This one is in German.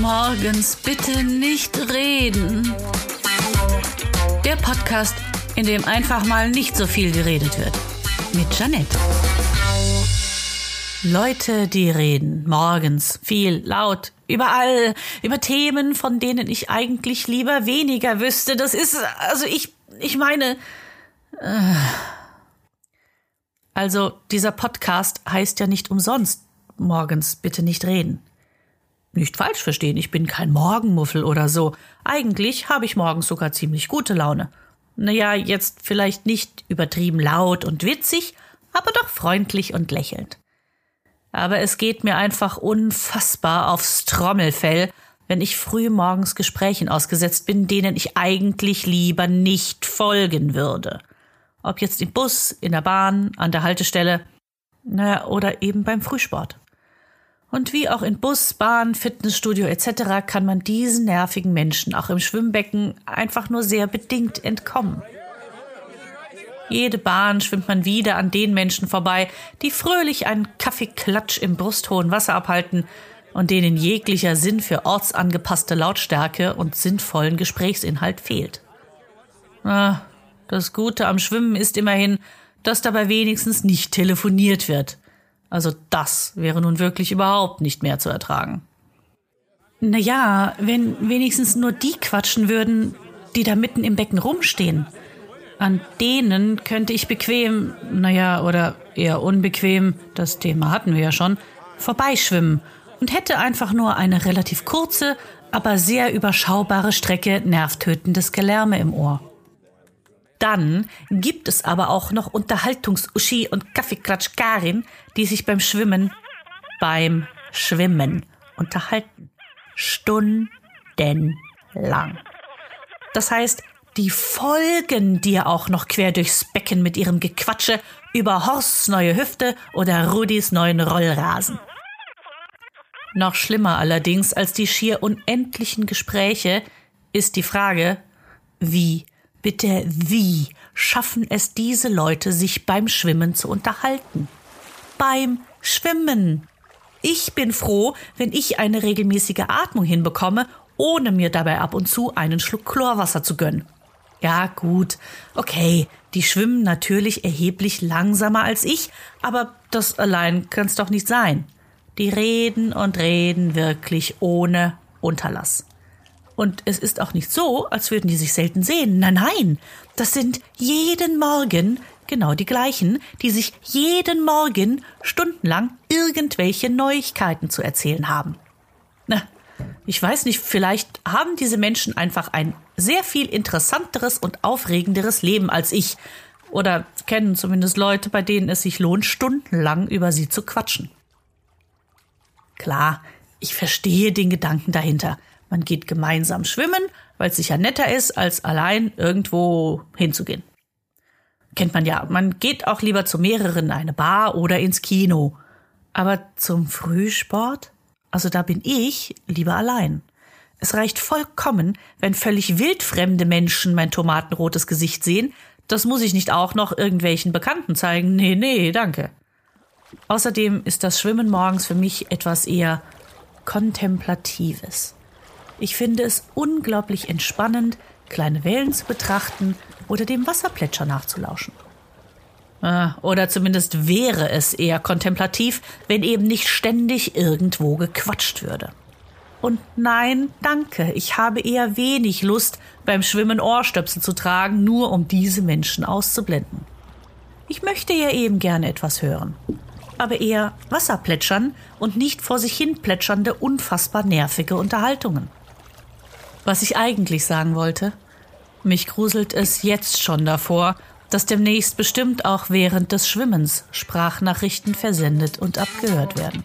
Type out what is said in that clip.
Morgens bitte nicht reden. Der Podcast, in dem einfach mal nicht so viel geredet wird. Mit Janette. Leute, die reden morgens viel, laut, überall, über Themen, von denen ich eigentlich lieber weniger wüsste. Das ist, also ich, ich meine. Äh, also, dieser Podcast heißt ja nicht umsonst morgens bitte nicht reden. Nicht falsch verstehen, ich bin kein Morgenmuffel oder so. Eigentlich habe ich morgens sogar ziemlich gute Laune. Naja, jetzt vielleicht nicht übertrieben laut und witzig, aber doch freundlich und lächelnd. Aber es geht mir einfach unfassbar aufs Trommelfell, wenn ich früh morgens Gesprächen ausgesetzt bin, denen ich eigentlich lieber nicht folgen würde. Ob jetzt im Bus, in der Bahn, an der Haltestelle, naja, oder eben beim Frühsport. Und wie auch in Bus, Bahn, Fitnessstudio etc. kann man diesen nervigen Menschen auch im Schwimmbecken einfach nur sehr bedingt entkommen. Jede Bahn schwimmt man wieder an den Menschen vorbei, die fröhlich einen Kaffeeklatsch im brusthohen Wasser abhalten und denen jeglicher Sinn für ortsangepasste Lautstärke und sinnvollen Gesprächsinhalt fehlt. Ah, das Gute am Schwimmen ist immerhin, dass dabei wenigstens nicht telefoniert wird. Also das wäre nun wirklich überhaupt nicht mehr zu ertragen. Naja, wenn wenigstens nur die quatschen würden, die da mitten im Becken rumstehen. An denen könnte ich bequem, naja, oder eher unbequem, das Thema hatten wir ja schon, vorbeischwimmen und hätte einfach nur eine relativ kurze, aber sehr überschaubare Strecke nervtötendes Gelärme im Ohr. Dann gibt es aber auch noch Unterhaltungs-Uschi und Kaffeeklatsch-Karin, die sich beim Schwimmen, beim Schwimmen unterhalten. Stundenlang. Das heißt, die folgen dir auch noch quer durchs Becken mit ihrem Gequatsche über Horsts neue Hüfte oder Rudis neuen Rollrasen. Noch schlimmer allerdings als die schier unendlichen Gespräche ist die Frage, wie, bitte wie schaffen es diese Leute, sich beim Schwimmen zu unterhalten? Beim Schwimmen. Ich bin froh, wenn ich eine regelmäßige Atmung hinbekomme, ohne mir dabei ab und zu einen Schluck Chlorwasser zu gönnen. Ja, gut. Okay, die schwimmen natürlich erheblich langsamer als ich, aber das allein kann's doch nicht sein. Die reden und reden wirklich ohne Unterlass. Und es ist auch nicht so, als würden die sich selten sehen. Nein, nein, das sind jeden Morgen genau die gleichen, die sich jeden Morgen stundenlang irgendwelche Neuigkeiten zu erzählen haben. Na, ich weiß nicht, vielleicht haben diese Menschen einfach ein sehr viel interessanteres und aufregenderes Leben als ich. Oder kennen zumindest Leute, bei denen es sich lohnt, stundenlang über sie zu quatschen. Klar, ich verstehe den Gedanken dahinter. Man geht gemeinsam schwimmen, weil es sicher netter ist, als allein irgendwo hinzugehen. Kennt man ja, man geht auch lieber zu mehreren in eine Bar oder ins Kino. Aber zum Frühsport? Also da bin ich lieber allein. Es reicht vollkommen, wenn völlig wildfremde Menschen mein tomatenrotes Gesicht sehen. Das muss ich nicht auch noch irgendwelchen Bekannten zeigen. Nee, nee, danke. Außerdem ist das Schwimmen morgens für mich etwas eher Kontemplatives. Ich finde es unglaublich entspannend, kleine Wellen zu betrachten oder dem Wasserplätscher nachzulauschen. Ah, oder zumindest wäre es eher kontemplativ, wenn eben nicht ständig irgendwo gequatscht würde. Und nein, danke, ich habe eher wenig Lust, beim Schwimmen Ohrstöpsel zu tragen, nur um diese Menschen auszublenden. Ich möchte ja eben gerne etwas hören. Aber eher Wasser plätschern und nicht vor sich hin plätschernde, unfassbar nervige Unterhaltungen. Was ich eigentlich sagen wollte, mich gruselt es jetzt schon davor, dass demnächst bestimmt auch während des Schwimmens Sprachnachrichten versendet und abgehört werden.